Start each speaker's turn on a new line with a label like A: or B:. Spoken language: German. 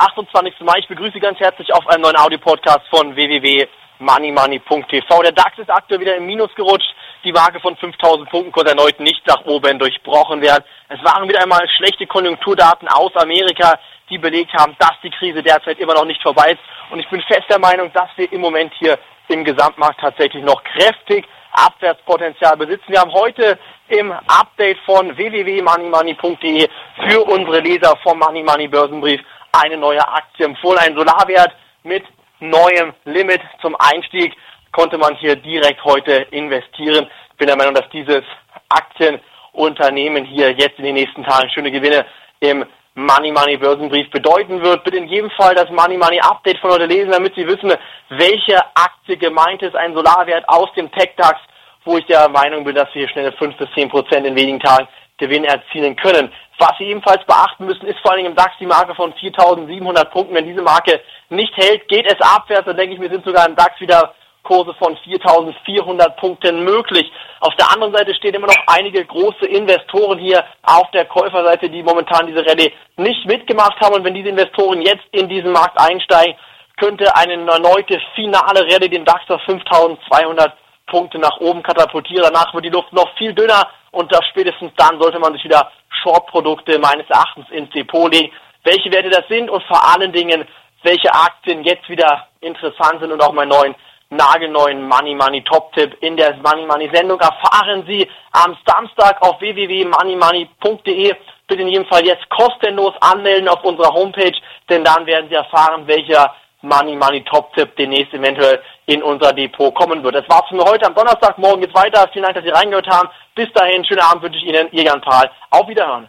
A: 28. Mai. Ich begrüße Sie ganz herzlich auf einem neuen Audio-Podcast von www.moneymoney.tv. Der DAX ist aktuell wieder im Minus gerutscht. Die Marke von 5000 Punkten konnte erneut nicht nach oben durchbrochen werden. Es waren wieder einmal schlechte Konjunkturdaten aus Amerika, die belegt haben, dass die Krise derzeit immer noch nicht vorbei ist. Und ich bin fest der Meinung, dass wir im Moment hier im Gesamtmarkt tatsächlich noch kräftig Abwärtspotenzial besitzen. Wir haben heute im Update von www.moneymoney.de für unsere Leser vom Money Money Börsenbrief eine neue Aktie empfohlen. Ein Solarwert mit neuem Limit zum Einstieg konnte man hier direkt heute investieren. Ich bin der Meinung, dass dieses Aktienunternehmen hier jetzt in den nächsten Tagen schöne Gewinne im Money Money Börsenbrief bedeuten wird. Bitte in jedem Fall das Money Money Update von heute lesen, damit Sie wissen, welche Aktie gemeint ist. Ein Solarwert aus dem TechDAX, wo ich der Meinung bin, dass wir hier schnell 5 bis 10 Prozent in wenigen Tagen Gewinn erzielen können. Was Sie ebenfalls beachten müssen, ist vor allem im DAX die Marke von 4.700 Punkten. Wenn diese Marke nicht hält, geht es abwärts. Dann denke ich, wir sind sogar im DAX wieder Kurse von 4.400 Punkten möglich. Auf der anderen Seite stehen immer noch einige große Investoren hier auf der Käuferseite, die momentan diese Rallye nicht mitgemacht haben. Und wenn diese Investoren jetzt in diesen Markt einsteigen, könnte eine erneute finale Rallye den DAX auf 5.200 Punkte nach oben katapultieren. Danach wird die Luft noch viel dünner und das spätestens dann sollte man sich wieder Short-Produkte meines Erachtens ins Depot legen. Welche Werte das sind und vor allen Dingen, welche Aktien jetzt wieder interessant sind und auch meinen neuen nagelneuen Money Money Top Tipp in der Money Money Sendung erfahren Sie am Samstag auf www.moneymoney.de. Bitte in jedem Fall jetzt kostenlos anmelden auf unserer Homepage, denn dann werden Sie erfahren, welcher Money Money Top Tipp demnächst eventuell in unser Depot kommen wird. Das war's für mir heute am Donnerstag. Morgen geht's weiter. Vielen Dank, dass Sie reingehört haben. Bis dahin, schönen Abend wünsche ich Ihnen, Ihr Jan Pahl. Auf Wiederhören.